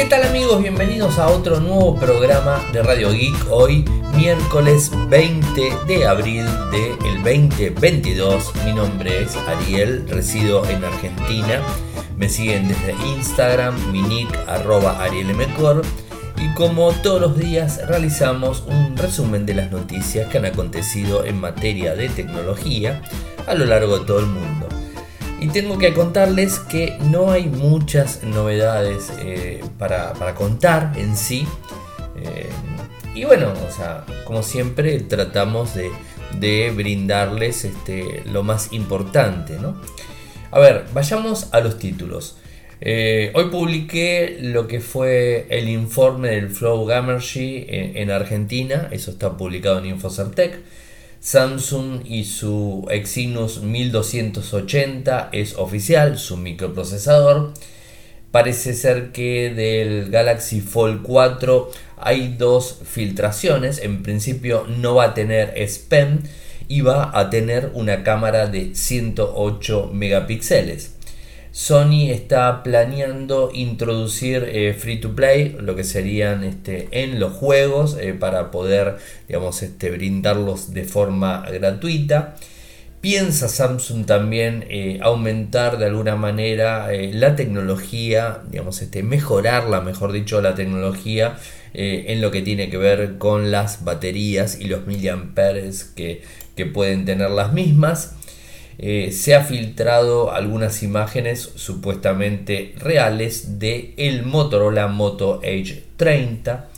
¿Qué tal amigos? Bienvenidos a otro nuevo programa de Radio Geek. Hoy miércoles 20 de abril del 2022. Mi nombre es Ariel, resido en Argentina. Me siguen desde Instagram, mi nick arroba arielmcor. Y como todos los días realizamos un resumen de las noticias que han acontecido en materia de tecnología a lo largo de todo el mundo. Y tengo que contarles que no hay muchas novedades eh, para, contar en sí. Eh, y bueno, o sea, como siempre tratamos de, brindarles este, lo más importante, ¿no? A ver, vayamos a los títulos. Eh, hoy publiqué lo que fue el informe del Flow Gamergy en, en Argentina, eso está publicado en Infocertec. Samsung y su Exynos 1280 es oficial, su microprocesador. Parece ser que del Galaxy Fold 4 hay dos filtraciones. En principio no va a tener SPEN y va a tener una cámara de 108 megapíxeles. Sony está planeando introducir eh, free to play, lo que serían este, en los juegos, eh, para poder digamos, este, brindarlos de forma gratuita. Piensa Samsung también eh, aumentar de alguna manera la tecnología, digamos, este, mejorarla, mejor dicho, la tecnología en lo que tiene que ver con las baterías y los miliamperes que, que pueden tener las mismas. Eh, se ha filtrado algunas imágenes supuestamente reales de el Motorola Moto Edge 30.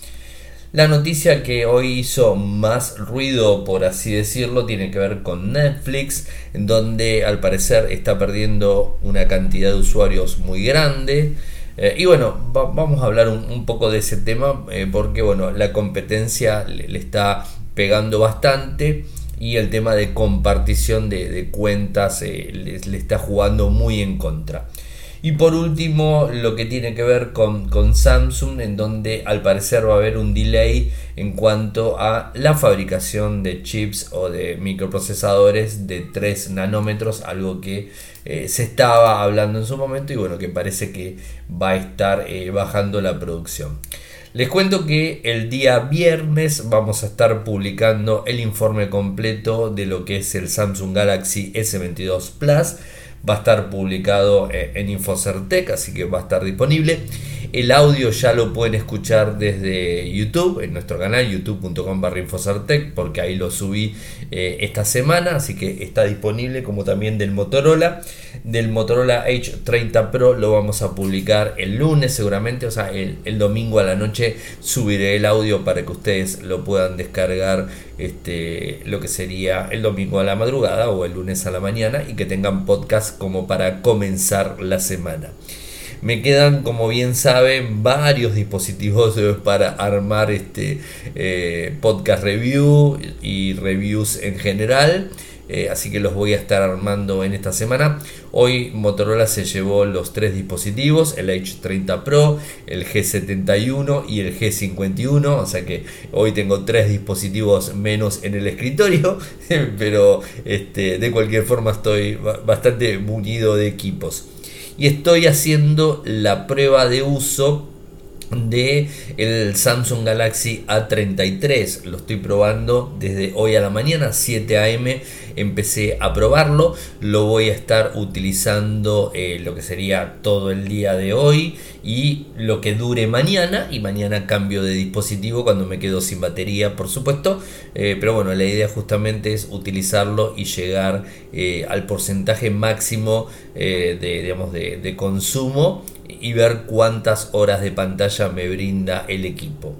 La noticia que hoy hizo más ruido, por así decirlo, tiene que ver con Netflix, donde al parecer está perdiendo una cantidad de usuarios muy grande. Eh, y bueno, vamos a hablar un, poco de ese tema, eh, porque bueno, la competencia le está pegando bastante y el tema de compartición de, cuentas eh, le, está jugando muy en contra. Y por último, lo que tiene que ver con, con, Samsung, en donde al parecer va a haber un delay en cuanto a la fabricación de chips o de microprocesadores de 3 nanómetros, algo que eh, se estaba hablando en su momento y bueno, que parece que va a estar eh, bajando la producción. Les cuento que el día viernes vamos a estar publicando el informe completo de lo que es el Samsung Galaxy S22 Plus. Va a estar publicado eh, en Infocertec, así que va a estar disponible. El audio ya lo pueden escuchar desde YouTube, en nuestro canal youtube.com barra porque ahí lo subí eh, esta semana, así que está disponible como también del Motorola. Del Motorola H30 Pro lo vamos a publicar el lunes seguramente, o sea, el, domingo a la noche subiré el audio para que ustedes lo puedan descargar este, lo que sería el domingo a la madrugada o el lunes a la mañana y que tengan podcast como para comenzar la semana. Me quedan, como bien saben, varios dispositivos para armar este eh, podcast review y reviews en general. Eh, así que los voy a estar armando en esta semana. Hoy Motorola se llevó los tres dispositivos, el H30 Pro, el G71 y el G51, o sea que hoy tengo tres dispositivos menos en el escritorio, pero este, de cualquier forma estoy bastante munido de equipos y estoy haciendo la prueba de uso de el Samsung Galaxy A33 lo estoy probando desde hoy a la mañana 7 am empecé a probarlo. Lo voy a estar utilizando eh, lo que sería todo el día de hoy y lo que dure mañana. Y mañana cambio de dispositivo cuando me quedo sin batería por supuesto. Eh, pero bueno la idea justamente es utilizarlo y llegar eh, al porcentaje máximo de, digamos, de consumo y ver cuántas horas de pantalla me brinda el equipo.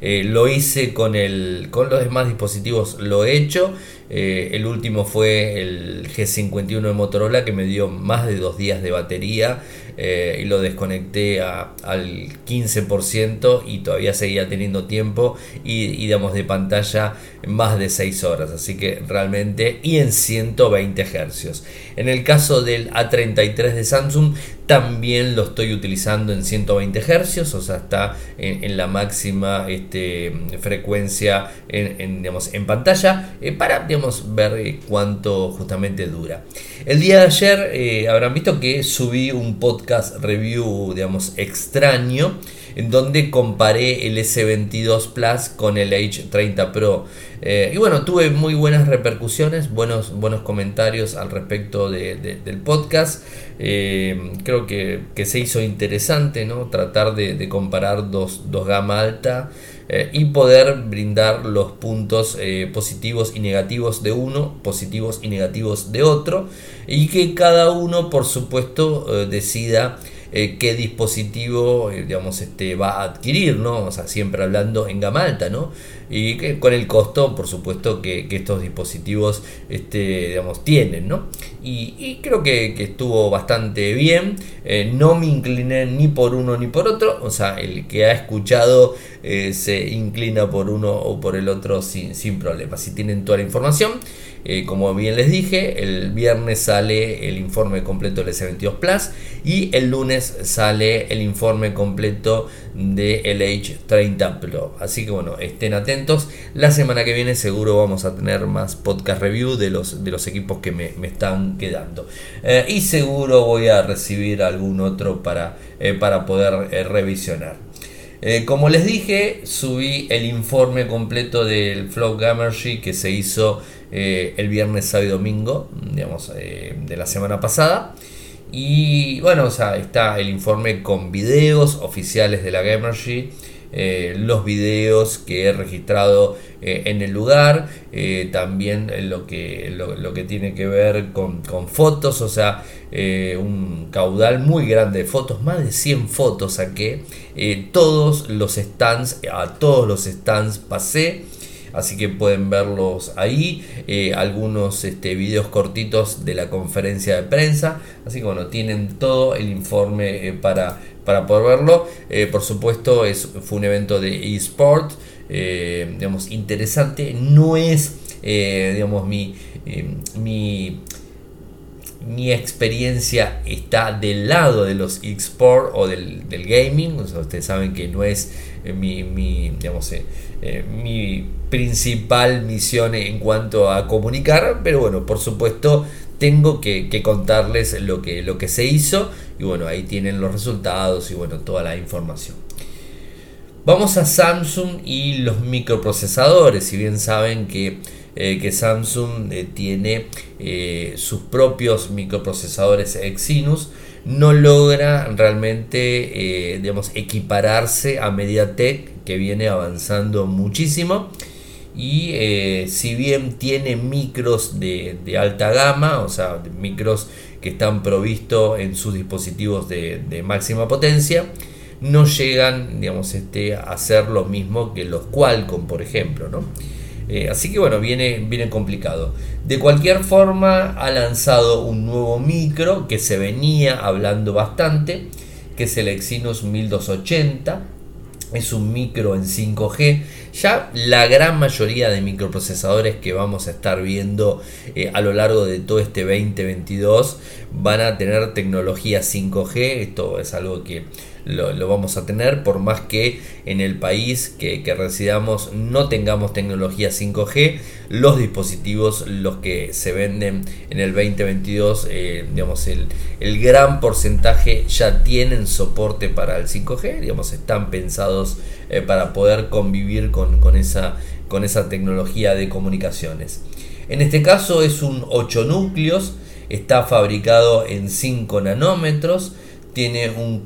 Eh, lo hice con, el, con los demás dispositivos, lo he hecho. Eh, el último fue el G51 de Motorola que me dio más de dos días de batería eh, y lo desconecté al 15% y todavía seguía teniendo tiempo y, y de pantalla más de 6 horas. Así que realmente y en 120 Hz. En el caso del A33 de Samsung también lo estoy utilizando en 120 Hz, o sea, está en, la máxima este, frecuencia en, digamos, en pantalla eh, para digamos, ver eh, cuánto justamente dura. El día de ayer eh, habrán visto que subí un podcast review digamos, extraño en donde comparé el S22 Plus con el H30 Pro. Eh, y bueno, tuve muy buenas repercusiones, buenos, buenos comentarios al respecto del podcast. Creo que, se hizo interesante ¿no? tratar de, comparar dos, dos gama alta. Eh, y poder brindar los puntos positivos y negativos de uno, positivos y negativos de otro, y que cada uno, por supuesto, decida eh, qué dispositivo eh, digamos, este, va a adquirir, ¿no? O sea, siempre hablando en gama alta, ¿no? Y con el costo, por supuesto, que, estos dispositivos este, digamos, tienen, ¿no? Y, creo que, estuvo bastante bien. Eh, no me incliné ni por uno ni por otro. O sea, el que ha escuchado se inclina por uno o por el otro sin, sin problema. Si tienen toda la información. Eh, como bien les dije, el viernes sale el informe completo del S22 Plus y el lunes sale el informe completo del H30 Pro. Así que bueno, estén atentos. La semana que viene seguro vamos a tener más podcast review de los, de los equipos que me, están quedando. Eh, y seguro voy a recibir algún otro para, eh, para poder revisionar. como les dije, subí el informe completo del Flow Gamergy que se hizo eh, el viernes, sábado y domingo, digamos, eh, de la semana pasada. Y bueno, o sea, está el informe con videos oficiales de la Gamergy. Eh, los videos que he registrado en el lugar, también lo que, lo, que tiene que ver con, con fotos, o sea, un caudal muy grande de fotos, más de 100 fotos saqué, todos los stands, a todos los stands pasé, así que pueden verlos ahí, eh, algunos este, videos cortitos de la conferencia de prensa, así que bueno, tienen todo el informe eh, para, para poder verlo, eh, por supuesto es, fue un evento de eSport, digamos, interesante, no es, digamos, mi, mi mi experiencia está del lado de los eSport o del, del gaming. ustedes saben que no es mi, mi, digamos, mi principal misión en cuanto a comunicar, pero bueno, por supuesto tengo que, contarles lo que, lo que se hizo y bueno, ahí tienen los resultados y bueno, toda la información. Vamos a Samsung y los microprocesadores, si bien saben que, eh, Samsung eh, tiene eh, sus propios microprocesadores Exynos, no logra realmente digamos, equipararse a MediaTek que viene avanzando muchísimo y eh, si bien tiene micros de, alta gama, o sea, micros que están provistos en sus dispositivos de, máxima potencia, no llegan digamos, este, a hacer lo mismo que los Qualcomm, por ejemplo. ¿no? Eh, así que bueno, viene, viene complicado. De cualquier forma, ha lanzado un nuevo micro que se venía hablando bastante, que es el Exynos 1280 es un micro en 5G. Ya la gran mayoría de microprocesadores que vamos a estar viendo eh, a lo largo de todo este 2022 van a tener tecnología 5G. Esto es algo que lo, vamos a tener, por más que en el país que, residamos no tengamos tecnología 5G, los dispositivos, los que se venden en el 2022, eh, digamos, el, el, gran porcentaje ya tienen soporte para el 5G, digamos, están pensados eh, para poder convivir con, esa tecnología de comunicaciones. En este caso es un 8 núcleos, está fabricado en 5 nanómetros, tiene un,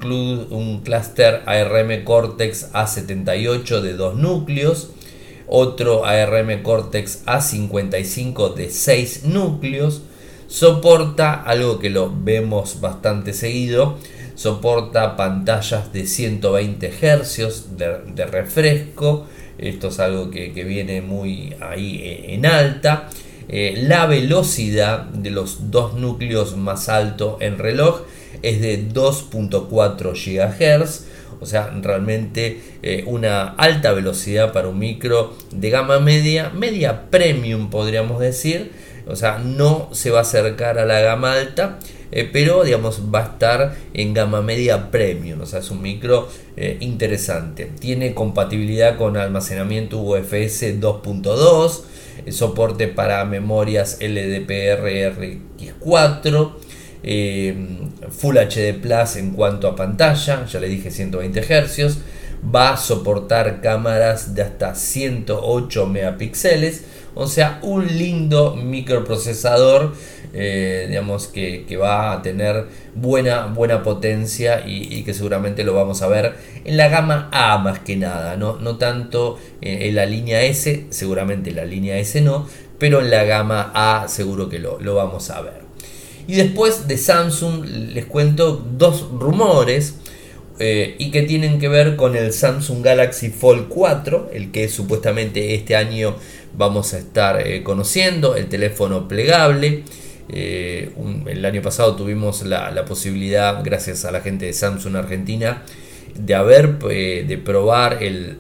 un clúster ARM Cortex A78 de 2 núcleos, otro ARM Cortex A55 de 6 núcleos, soporta algo que lo vemos bastante seguido, soporta pantallas de 120 Hz de, refresco, esto es algo que, viene muy ahí eh, en alta, eh, la velocidad de los dos núcleos más alto en reloj es de 2.4 GHz, o sea, realmente eh, una alta velocidad para un micro de gama media, media premium podríamos decir, o sea, no se va a acercar a la gama alta, eh, pero digamos va a estar en gama media premium, o sea, es un micro eh, interesante. Tiene compatibilidad con almacenamiento UFS 2.2, soporte para memorias LDPR RX4, Full HD Plus en cuanto a pantalla, ya le dije 120 Hz, va a soportar cámaras de hasta 108 megapíxeles, o sea, un lindo microprocesador eh, digamos que, va a tener buena, buena potencia y, que seguramente lo vamos a ver en la gama A más que nada, no, no tanto en la línea S, seguramente en la línea S no, pero en la gama A seguro que lo, lo vamos a ver. Y después de Samsung les cuento dos rumores eh, y que tienen que ver con el Samsung Galaxy Fold 4, el que supuestamente este año vamos a estar eh, conociendo, el teléfono plegable. Eh, el año pasado tuvimos la, posibilidad, gracias a la gente de Samsung Argentina, de haber de probar el,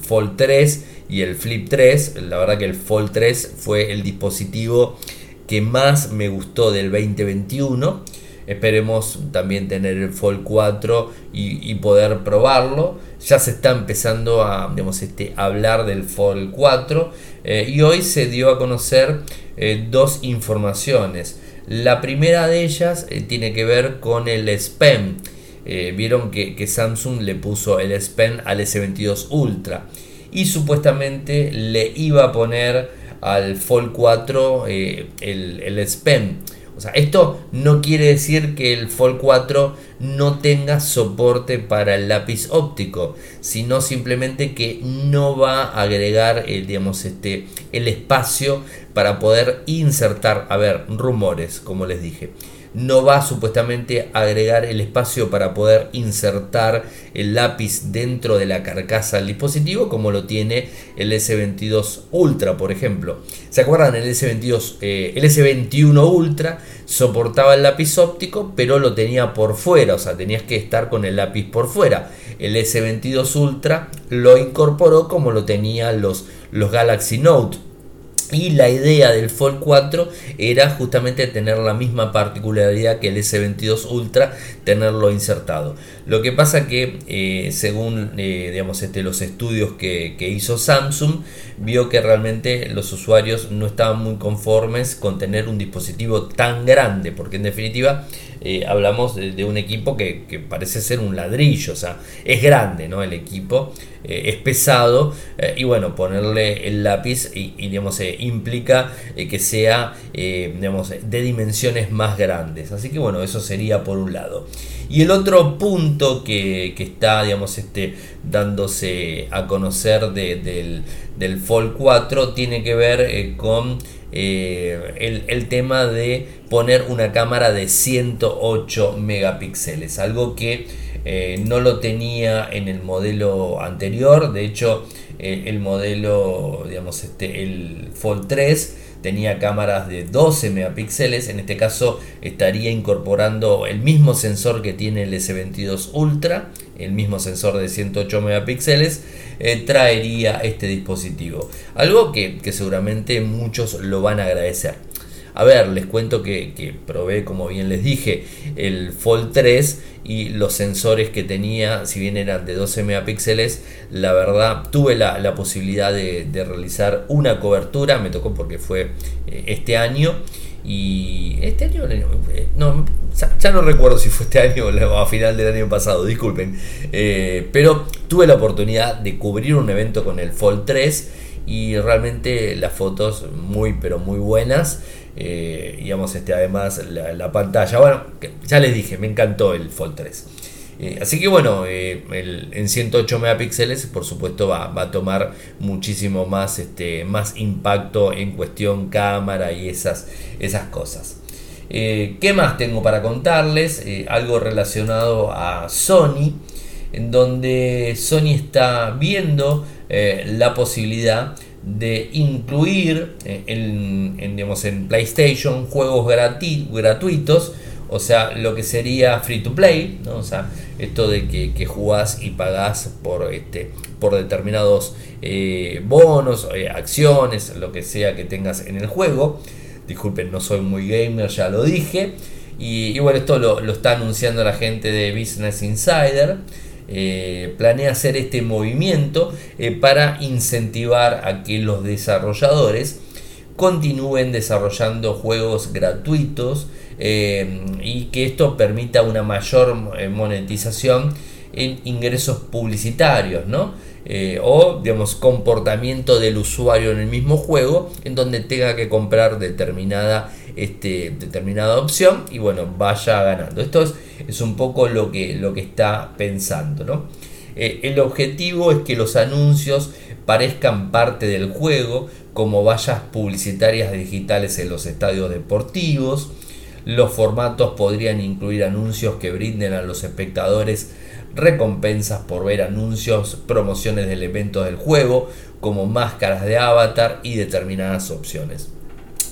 Fold 3 y el Flip 3. La verdad que el Fold 3 fue el dispositivo que más me gustó del 2021 Esperemos también tener el Fold 4 y, poder probarlo. Ya se está empezando a este, hablar del Fold 4 eh, y hoy se dio a conocer eh, dos informaciones. La primera de ellas eh, tiene que ver con el S Pen. Vieron que, Samsung le puso el S Pen al S22 Ultra y supuestamente le iba a poner al Fold 4 el, el esto no quiere decir que el Fold 4 no tenga soporte para el lápiz óptico, sino simplemente que no va a agregar el, digamos, este, el espacio para poder insertar, a ver, rumores, como les dije no va supuestamente a agregar el espacio para poder insertar el lápiz dentro de la carcasa del dispositivo como lo tiene el S22 Ultra por ejemplo. ¿se acuerdan? el S22 eh, el S21 Ultra soportaba el lápiz óptico pero lo tenía por fuera o sea tenías que estar con el lápiz por fuera. El S22 Ultra lo incorporó como lo tenían los, los Galaxy Note y la idea del Fold 4 era justamente tener la misma particularidad que el S22 Ultra, tenerlo insertado. Lo que pasa que eh, según eh, digamos, este, los estudios que, hizo Samsung, vio que realmente los usuarios no estaban muy conformes con tener un dispositivo tan grande, porque en definitiva eh, hablamos de, un equipo que, parece ser un ladrillo, o sea, es grande ¿no? el equipo, es pesado y bueno, ponerle el lápiz y, digamos, implica que sea digamos, de dimensiones más grandes. Así que bueno, eso sería por un lado. Y el otro punto que, está, digamos, este, dándose a conocer del, del Fold 4 tiene que ver eh, con eh, el, tema de poner una cámara de 108 megapíxeles, algo que eh, no lo tenía en el modelo anterior, de hecho el modelo, digamos, este, el Fold 3 tenía cámaras de 12 megapíxeles, en este caso estaría incorporando el mismo sensor que tiene el S22 Ultra, el mismo sensor de 108 megapíxeles, eh, traería este dispositivo. Algo que, que seguramente muchos lo van a agradecer. A ver, les cuento que, probé, como bien les dije, el Fold 3 y los sensores que tenía, si bien eran de 12 megapíxeles, la verdad tuve la, posibilidad de, realizar una cobertura, me tocó porque fue eh, este año. Y este año, eh, no, ya no recuerdo si fue este año o a final del año pasado, disculpen. Eh, pero tuve la oportunidad de cubrir un evento con el Fold 3 y realmente las fotos muy pero muy buenas. Eh, digamos, este, además la, pantalla. Bueno, ya les dije, me encantó el Fold 3. Eh, así que bueno, eh, en 108 megapíxeles por supuesto va, a tomar muchísimo más, este, más impacto en cuestión cámara y esas, esas cosas. ¿Qué más tengo para contarles? algo relacionado a Sony, en donde Sony está viendo la posibilidad de incluir eh, en, en, PlayStation juegos gratuitos, o sea, lo que sería free to play, ¿no? o sea, esto de que, que jugás y pagás por, este, por determinados eh, bonos, eh, acciones, lo que sea que tengas en el juego. Disculpen, no soy muy gamer, ya lo dije. Y, bueno, esto lo, lo está anunciando la gente de Business Insider. Eh, planea hacer este movimiento eh, para incentivar a que los desarrolladores continúen desarrollando juegos gratuitos y que esto permita una mayor monetización en ingresos publicitarios, ¿no? Eh, o digamos comportamiento del usuario en el mismo juego en donde tenga que comprar determinada, este, determinada opción y bueno vaya ganando esto es, es un poco lo que, lo que está pensando ¿no? Eh, el objetivo es que los anuncios parezcan parte del juego como vallas publicitarias digitales en los estadios deportivos los formatos podrían incluir anuncios que brinden a los espectadores recompensas por ver anuncios, promociones del evento del juego, como máscaras de avatar y determinadas opciones.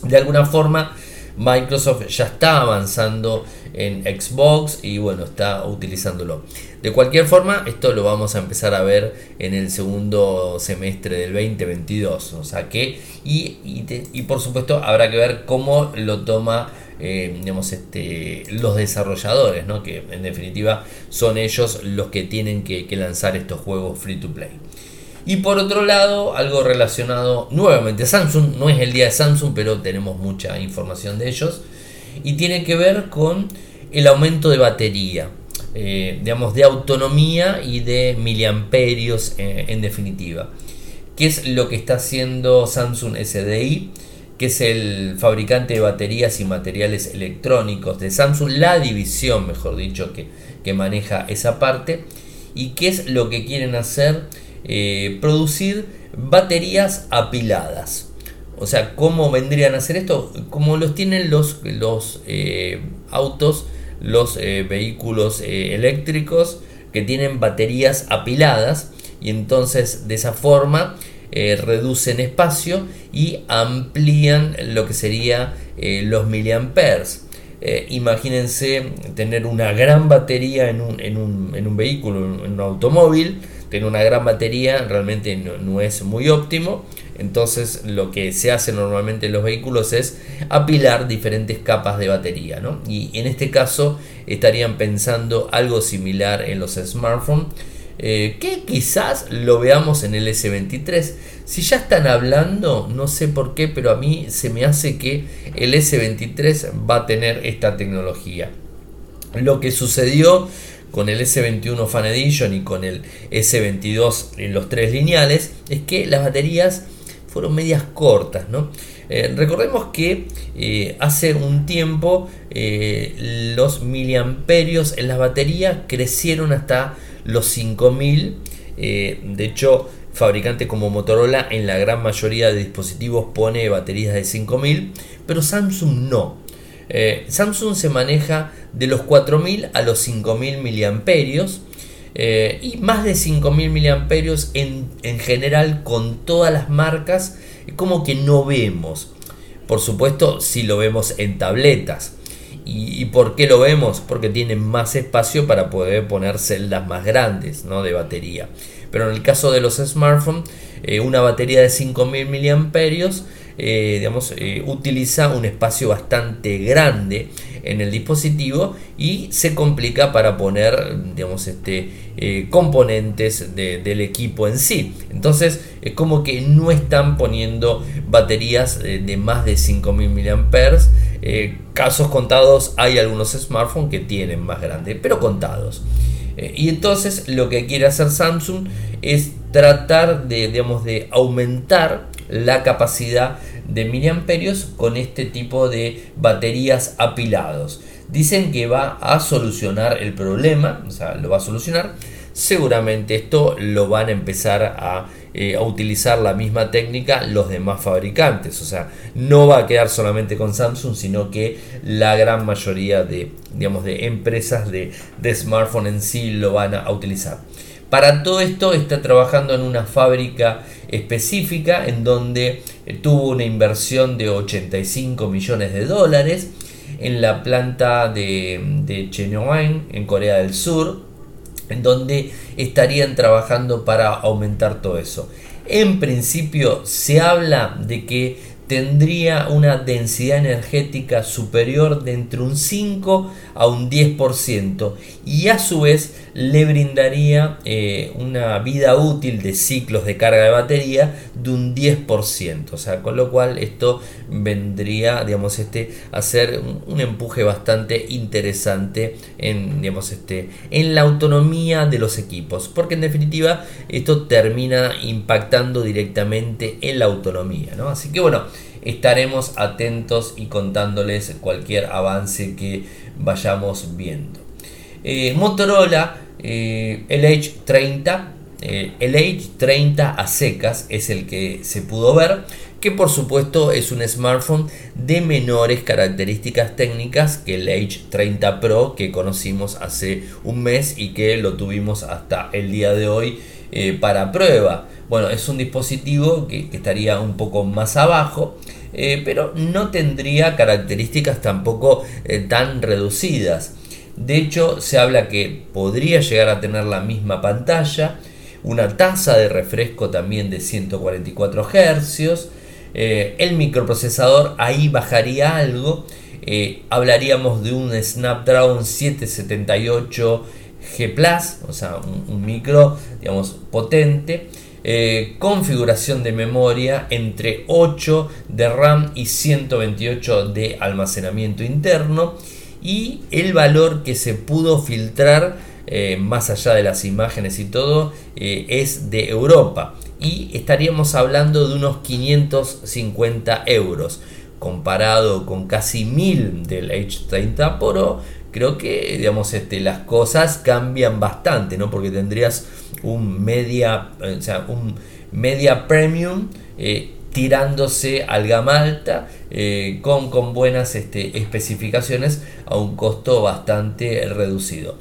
De alguna forma, Microsoft ya está avanzando en Xbox y bueno, está utilizándolo. De cualquier forma, esto lo vamos a empezar a ver en el segundo semestre del 2022. O sea que, y, y por supuesto, habrá que ver cómo lo toma eh, digamos, este, los desarrolladores, ¿no? que en definitiva son ellos los que tienen que, lanzar estos juegos free to play. Y por otro lado, algo relacionado nuevamente a Samsung, no es el día de Samsung, pero tenemos mucha información de ellos, y tiene que ver con el aumento de batería, eh, digamos, de autonomía y de miliamperios eh, en definitiva. ¿Qué es lo que está haciendo Samsung SDI? que es el fabricante de baterías y materiales electrónicos de Samsung, la división, mejor dicho, que, que maneja esa parte. ¿Y qué es lo que quieren hacer? Eh, producir baterías apiladas. O sea, ¿cómo vendrían a hacer esto? Como los tienen los, los eh, autos, los eh, vehículos eléctricos que tienen baterías apiladas y entonces de esa forma reducen espacio y amplían lo que sería los miliamperes. Imagínense tener una gran batería en un, en un, en un vehículo, en un automóvil, tener una gran batería realmente no, es muy óptimo. Entonces lo que se hace normalmente en los vehículos es apilar diferentes capas de batería. Y en este caso estarían pensando algo similar en los smartphones eh, que quizás lo veamos en el S23. Si ya están hablando, no sé por qué, pero a mí se me hace que el S23 va a tener esta tecnología. Lo que sucedió con el S21 Fan Edition y con el S22 en los tres lineales es que las baterías fueron medias cortas, eh, recordemos que eh, hace un tiempo los miliamperios en las baterías crecieron hasta los 5000. Eh, de hecho, fabricantes como Motorola en la gran mayoría de dispositivos pone baterías de 5000, pero Samsung no. Eh, Samsung se maneja de los 4000 a los 5000 miliamperios eh, y más de 5000 miliamperios en, en general con todas las marcas como que no vemos. Por supuesto, si lo vemos en tabletas. ¿Y, por qué lo vemos? Porque tienen más espacio para poder poner celdas más grandes ¿no? de batería. Pero en el caso de los smartphones, eh, una batería de 5000 mAh eh, digamos, eh, utiliza un espacio bastante grande en el dispositivo y se complica para poner digamos, este, componentes del equipo en sí. Entonces es como que no están poniendo baterías de más de 5000 mAh eh, casos contados, hay algunos smartphones que tienen más grande, pero contados. Eh, y entonces lo que quiere hacer Samsung es tratar de, digamos, de aumentar la capacidad de miliamperios con este tipo de baterías apilados. Dicen que va a solucionar el problema, o sea, lo va a solucionar. Seguramente esto lo van a empezar a eh, a utilizar la misma técnica los demás fabricantes. O sea, no va a quedar solamente con Samsung, sino que la gran mayoría de, digamos, de empresas de, de smartphone en sí lo van a, utilizar. Para todo esto está trabajando en una fábrica específica en donde tuvo una inversión de 85 millones de dólares en la planta de, de en Corea del Sur en donde estarían trabajando para aumentar todo eso. En principio se habla de que tendría una densidad energética superior de entre un 5 a un 10% y a su vez le brindaría eh, una vida útil de ciclos de carga de batería de un 10%, o sea, con lo cual esto vendría, digamos, este, a ser un, empuje bastante interesante en, digamos, este, en la autonomía de los equipos, porque en definitiva esto termina impactando directamente en la autonomía, ¿no? Así que bueno, estaremos atentos y contándoles cualquier avance que vayamos viendo. Eh, Motorola, eh, el H30, eh, el H30 a secas es el que se pudo ver, que por supuesto es un smartphone de menores características técnicas que el H30 Pro que conocimos hace un mes y que lo tuvimos hasta el día de hoy para prueba. Bueno, es un dispositivo que estaría un poco más abajo eh, pero no tendría características tampoco eh, tan reducidas. De hecho, se habla que podría llegar a tener la misma pantalla, una tasa de refresco también de 144 Hz, eh, el microprocesador ahí bajaría algo, hablaríamos de un Snapdragon 778 G Plus, o sea, un, micro, digamos, potente. Eh, configuración de memoria entre 8 de RAM y 128 de almacenamiento interno. Y el valor que se pudo filtrar eh, más allá de las imágenes y todo eh, es de Europa y estaríamos hablando de unos 550 euros comparado con casi 1000 del H30 Pro creo que digamos este, las cosas cambian bastante no porque tendrías un media, o sea, un media premium eh, tirándose al gama alta eh, con, con, buenas este, especificaciones a un costo bastante reducido.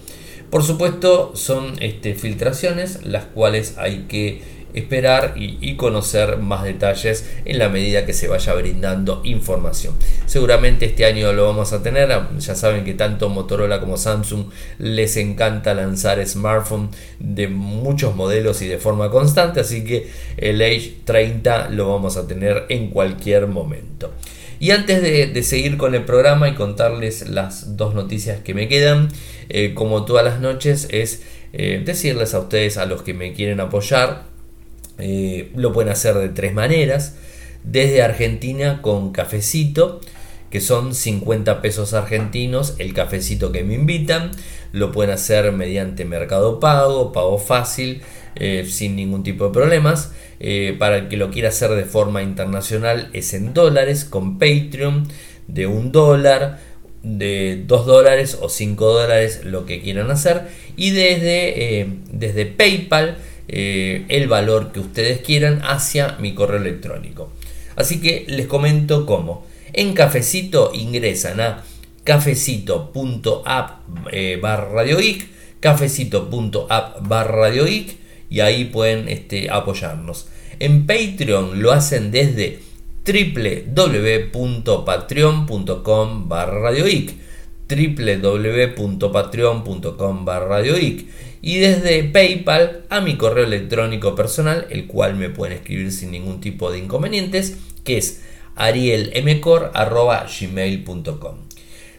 Por supuesto son este, filtraciones las cuales hay que esperar y, conocer más detalles en la medida que se vaya brindando información. Seguramente este año lo vamos a tener, ya saben que tanto Motorola como Samsung les encanta lanzar smartphones de muchos modelos y de forma constante, así que el Age 30 lo vamos a tener en cualquier momento. Y antes de, seguir con el programa y contarles las dos noticias que me quedan, eh, como todas las noches, es eh, decirles a ustedes, a los que me quieren apoyar, eh, lo pueden hacer de tres maneras. Desde Argentina con cafecito, que son 50 pesos argentinos el cafecito que me invitan. Lo pueden hacer mediante Mercado Pago, Pago Fácil, eh, sin ningún tipo de problemas. Eh, para el que lo quiera hacer de forma internacional es en dólares, con Patreon de un dólar, de 2 dólares o 5 dólares, lo que quieran hacer. Y desde, desde PayPal eh, el valor que ustedes quieran hacia mi correo electrónico. Así que les comento cómo. En cafecito ingresan a cafecito.app eh, cafecito.app barra y ahí pueden este, apoyarnos. En Patreon lo hacen desde www.patreon.com barra radio www.patreon.com barra y desde PayPal a mi correo electrónico personal, el cual me pueden escribir sin ningún tipo de inconvenientes, que es arielmcor.gmail.com.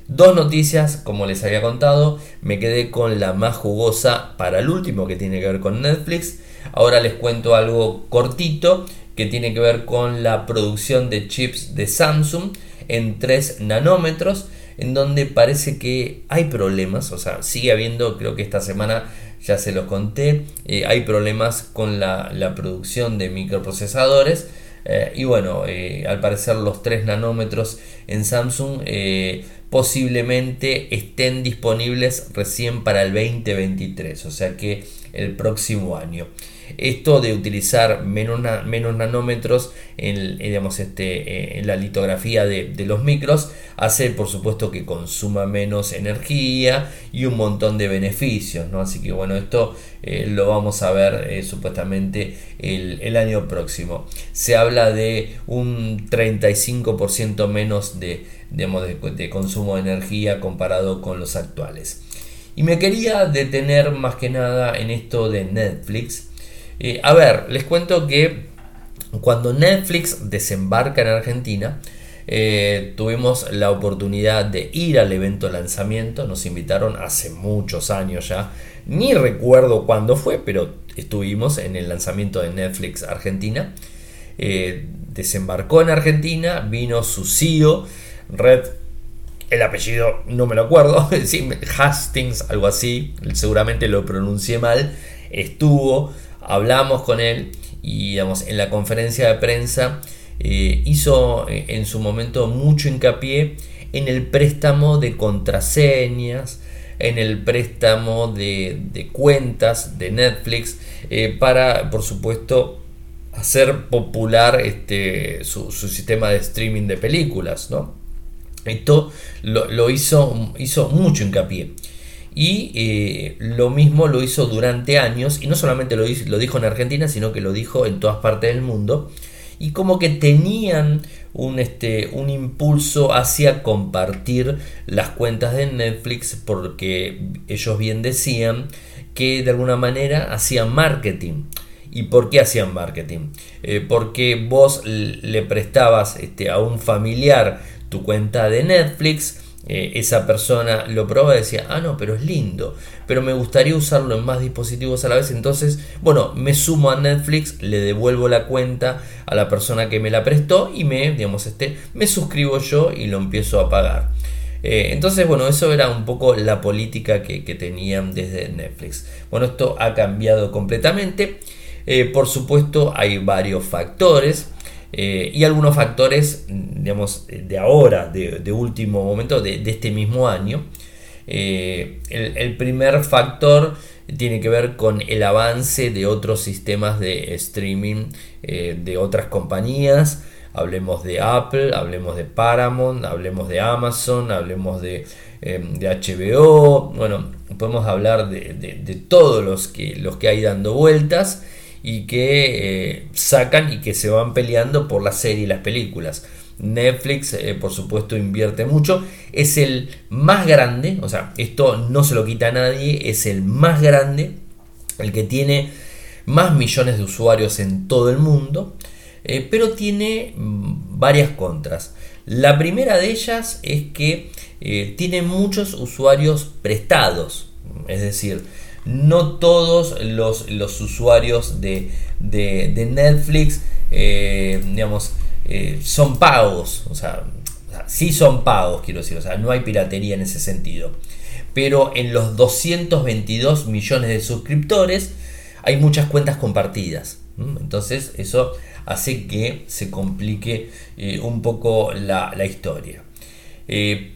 Dos noticias, como les había contado, me quedé con la más jugosa para el último que tiene que ver con Netflix. Ahora les cuento algo cortito que tiene que ver con la producción de chips de Samsung en 3 nanómetros, en donde parece que hay problemas, o sea, sigue habiendo, creo que esta semana ya se los conté, eh, hay problemas con la, producción de microprocesadores. Eh, y bueno, eh, al parecer los 3 nanómetros en Samsung posiblemente estén disponibles recién para el 2023, o sea que el próximo año. Esto de utilizar menos, nanómetros en, digamos, este, en la litografía de, los micros hace por supuesto que consuma menos energía y un montón de beneficios. ¿no? Así que bueno, esto eh, lo vamos a ver eh, supuestamente el, año próximo. Se habla de un 35% menos de consumo de energía comparado con los actuales. Y me quería detener más que nada en esto de Netflix. Eh, a ver, les cuento que Cuando Netflix desembarca en Argentina, eh, tuvimos la oportunidad de ir al evento lanzamiento, nos invitaron hace muchos años ya, ni recuerdo cuándo fue, pero estuvimos en el lanzamiento de Netflix Argentina. Eh, desembarcó en Argentina, vino su CEO, Red, el apellido no me lo acuerdo, Hastings, algo así, seguramente lo pronuncié mal, estuvo, hablamos con él y digamos, en la conferencia de prensa eh, hizo eh, en su momento mucho hincapié en el préstamo de contraseñas, en el préstamo de, cuentas de Netflix eh, para, por supuesto, hacer popular este, su, sistema de streaming de películas. ¿no? Esto lo, hizo, hizo mucho hincapié. Y lo mismo lo hizo durante años, y no solamente lo, lo dijo en Argentina, sino que lo dijo en todas partes del mundo y como que tenían un, este, un impulso hacia compartir las cuentas de Netflix porque ellos bien decían que de alguna manera hacían marketing. ¿Y por qué hacían marketing? Eh, porque vos le prestabas este, a un familiar tu cuenta de Netflix, eh, esa persona lo probaba y decía, ah, no, pero es lindo, pero me gustaría usarlo en más dispositivos a la vez. Entonces, bueno, me sumo a Netflix, le devuelvo la cuenta a la persona que me la prestó y me, digamos, este, me suscribo yo y lo empiezo a pagar. Eh, entonces, bueno, eso era un poco la política que, tenían desde Netflix. Bueno, esto ha cambiado completamente. Eh, por supuesto, hay varios factores. Eh, y algunos factores, digamos, de ahora, de, último momento, de, este mismo año. Eh, el, primer factor tiene que ver con el avance de otros sistemas de streaming eh, de otras compañías. Hablemos de Apple, hablemos de Paramount, hablemos de Amazon, hablemos de, HBO. Bueno, podemos hablar de, de todos los que, los que hay dando vueltas y que eh, sacan y que se van peleando por la serie y las películas. Netflix, eh, por supuesto, invierte mucho. Es el más grande, o sea, esto no se lo quita a nadie, es el más grande, el que tiene más millones de usuarios en todo el mundo, eh, pero tiene mm, varias contras. La primera de ellas es que tiene muchos usuarios prestados, es decir, no todos los, los usuarios de, Netflix, eh, digamos, eh, son pagos, o sea, sí son pagos, quiero decir, o sea, no hay piratería en ese sentido. Pero en los 222 millones de suscriptores hay muchas cuentas compartidas. Entonces eso hace que se complique eh, un poco la, historia.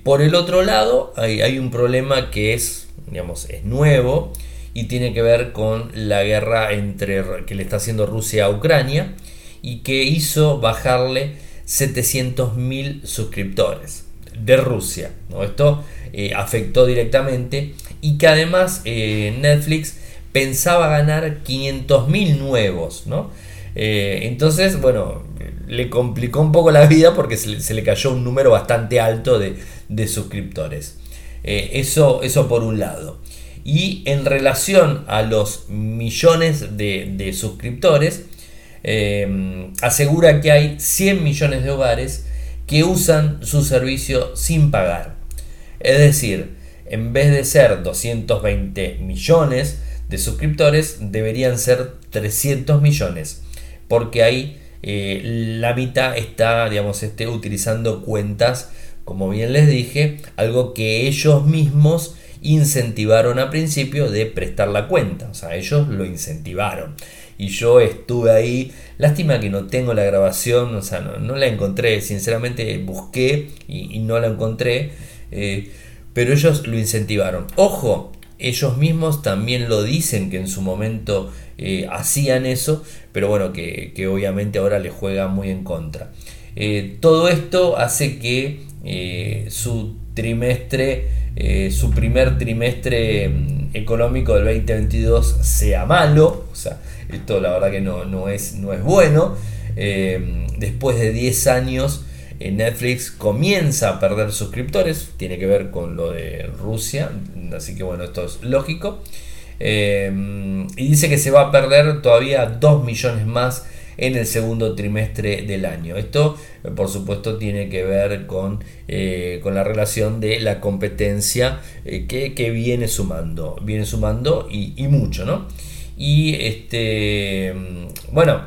por el otro lado, hay, hay, un problema que es, digamos, es nuevo y tiene que ver con la guerra entre, que le está haciendo Rusia a Ucrania y que hizo bajarle 700.000 suscriptores de Rusia. Esto eh, afectó directamente y que además eh, Netflix pensaba ganar 500.000 nuevos. ¿no? Eh, entonces, bueno, le complicó un poco la vida porque se le, cayó un número bastante alto de, de suscriptores. eso, eso por un lado. Y en relación a los millones de, suscriptores, eh, asegura que hay 100 millones de hogares que usan su servicio sin pagar. Es decir, en vez de ser 220 millones de suscriptores, deberían ser 300 millones. Porque ahí eh, la mitad está, digamos, este, utilizando cuentas, como bien les dije, algo que ellos mismos incentivaron a principio de prestar la cuenta, o sea, ellos lo incentivaron. Y yo estuve ahí, lástima que no tengo la grabación, o sea, no, la encontré, sinceramente busqué y, no la encontré, eh, pero ellos lo incentivaron. Ojo, ellos mismos también lo dicen que en su momento eh, hacían eso, pero bueno, que, obviamente ahora les juega muy en contra. Eh, todo esto hace que su trimestre eh, su primer trimestre mm, económico del 2022 sea malo. O sea, esto la verdad que no, es, no es bueno. Eh, después de 10 años, eh, Netflix comienza a perder suscriptores. Tiene que ver con lo de Rusia. Así que bueno, esto es lógico. y dice que se va a perder todavía 2 millones más en el segundo trimestre del año. Esto, por supuesto, tiene que ver con, eh, con la relación de la competencia eh, que, viene sumando, viene sumando y, y mucho, ¿no? Y este, bueno,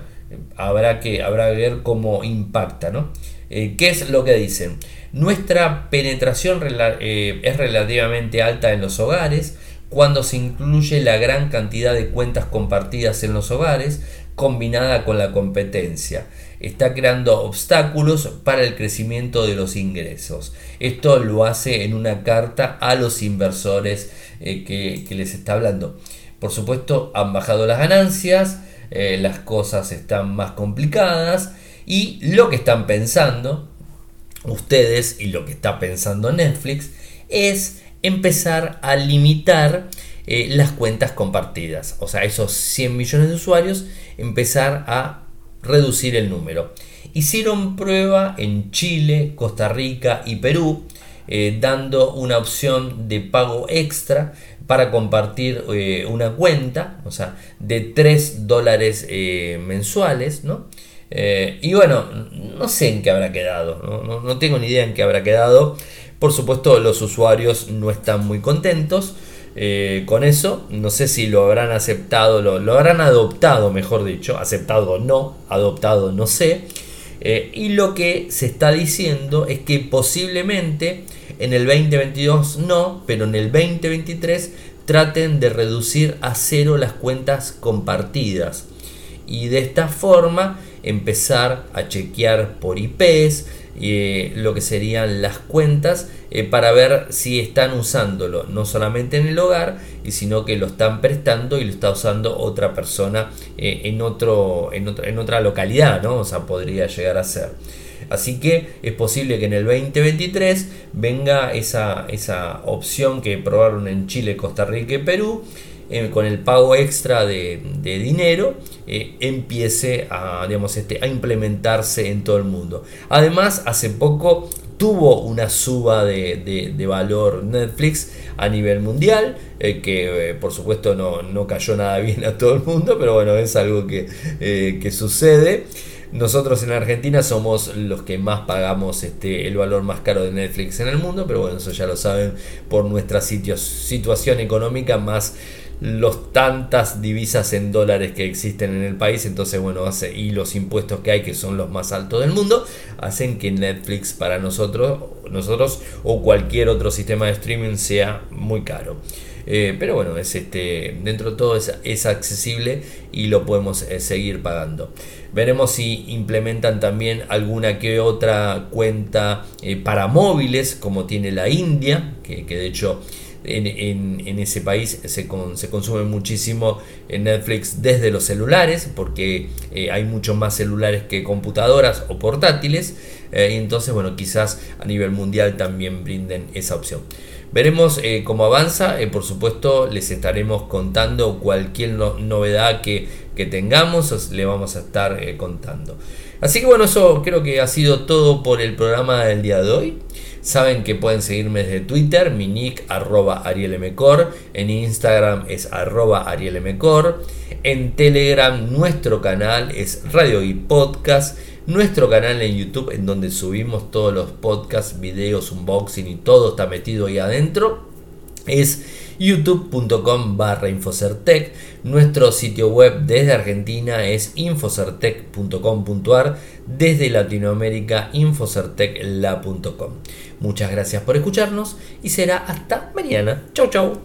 habrá que, habrá que ver cómo impacta, ¿no? Eh, ¿Qué es lo que dicen? Nuestra penetración es relativamente alta en los hogares cuando se incluye la gran cantidad de cuentas compartidas en los hogares combinada con la competencia. Está creando obstáculos para el crecimiento de los ingresos. Esto lo hace en una carta a los inversores eh, que, que les está hablando. Por supuesto, han bajado las ganancias, eh, las cosas están más complicadas y lo que están pensando ustedes y lo que está pensando Netflix es empezar a limitar eh, las cuentas compartidas. O sea, esos 100 millones de usuarios, empezar a reducir el número. Hicieron prueba en Chile, Costa Rica y Perú, eh, dando una opción de pago extra para compartir eh, una cuenta, o sea, de 3 dólares eh, mensuales, ¿no? Y bueno, no sé en qué habrá quedado, ¿no? tengo ni idea en qué habrá quedado. Por supuesto, los usuarios no están muy contentos con eso. No sé si lo habrán aceptado, lo, lo habrán adoptado, mejor dicho. Aceptado no, adoptado no sé. y lo que se está diciendo es que posiblemente en el 2022 no, pero en el 2023 traten de reducir a cero las cuentas compartidas. Y de esta forma empezar a chequear por IPs eh, lo que serían las cuentas eh, para ver si están usándolo no solamente en el hogar y sino que lo están prestando y lo está usando otra persona eh, en, otro, en, en otra localidad, ¿no? O sea, podría llegar a ser. Así que es posible que en el 2023 venga esa, esa opción que probaron en Chile, Costa Rica y Perú. Eh, con el pago extra de, dinero eh, empiece a, digamos, este, a implementarse en todo el mundo. Además, hace poco tuvo una suba de, valor Netflix a nivel mundial, eh, que por supuesto no, no, cayó nada bien a todo el mundo, pero bueno, es algo que, que sucede. Nosotros en Argentina somos los que más pagamos este, el valor más caro de Netflix en el mundo, pero bueno, eso ya lo saben por nuestra situación económica más los tantas divisas en dólares que existen en el país, entonces bueno, y los impuestos que hay que son los más altos del mundo, hacen que Netflix para nosotros, nosotros o cualquier otro sistema de streaming sea muy caro. Eh, pero bueno, es este, dentro de todo es, accesible y lo podemos eh, seguir pagando. Veremos si implementan también alguna que otra cuenta eh, para móviles, como tiene la India, que, de hecho en, ese país se, consume muchísimo en Netflix desde los celulares, porque hay muchos más celulares que computadoras o portátiles. y entonces, bueno, quizás a nivel mundial también brinden esa opción. Veremos eh, cómo avanza, eh, por supuesto les estaremos contando cualquier novedad que, tengamos, le vamos a estar eh, contando. Así que bueno, eso creo que ha sido todo por el programa del día de hoy. Saben que pueden seguirme desde Twitter, mi nick arroba arielmcor, en Instagram es arroba arielmcor, en Telegram nuestro canal es Radio y Podcast nuestro canal en YouTube en donde subimos todos los podcasts, videos, unboxing y todo está metido ahí adentro. Es youtube.com barra infocertec. Nuestro sitio web desde Argentina es infocertec.com.ar. Desde Latinoamérica, infocertecla.com. Muchas gracias por escucharnos y será hasta mañana. Chau, chau.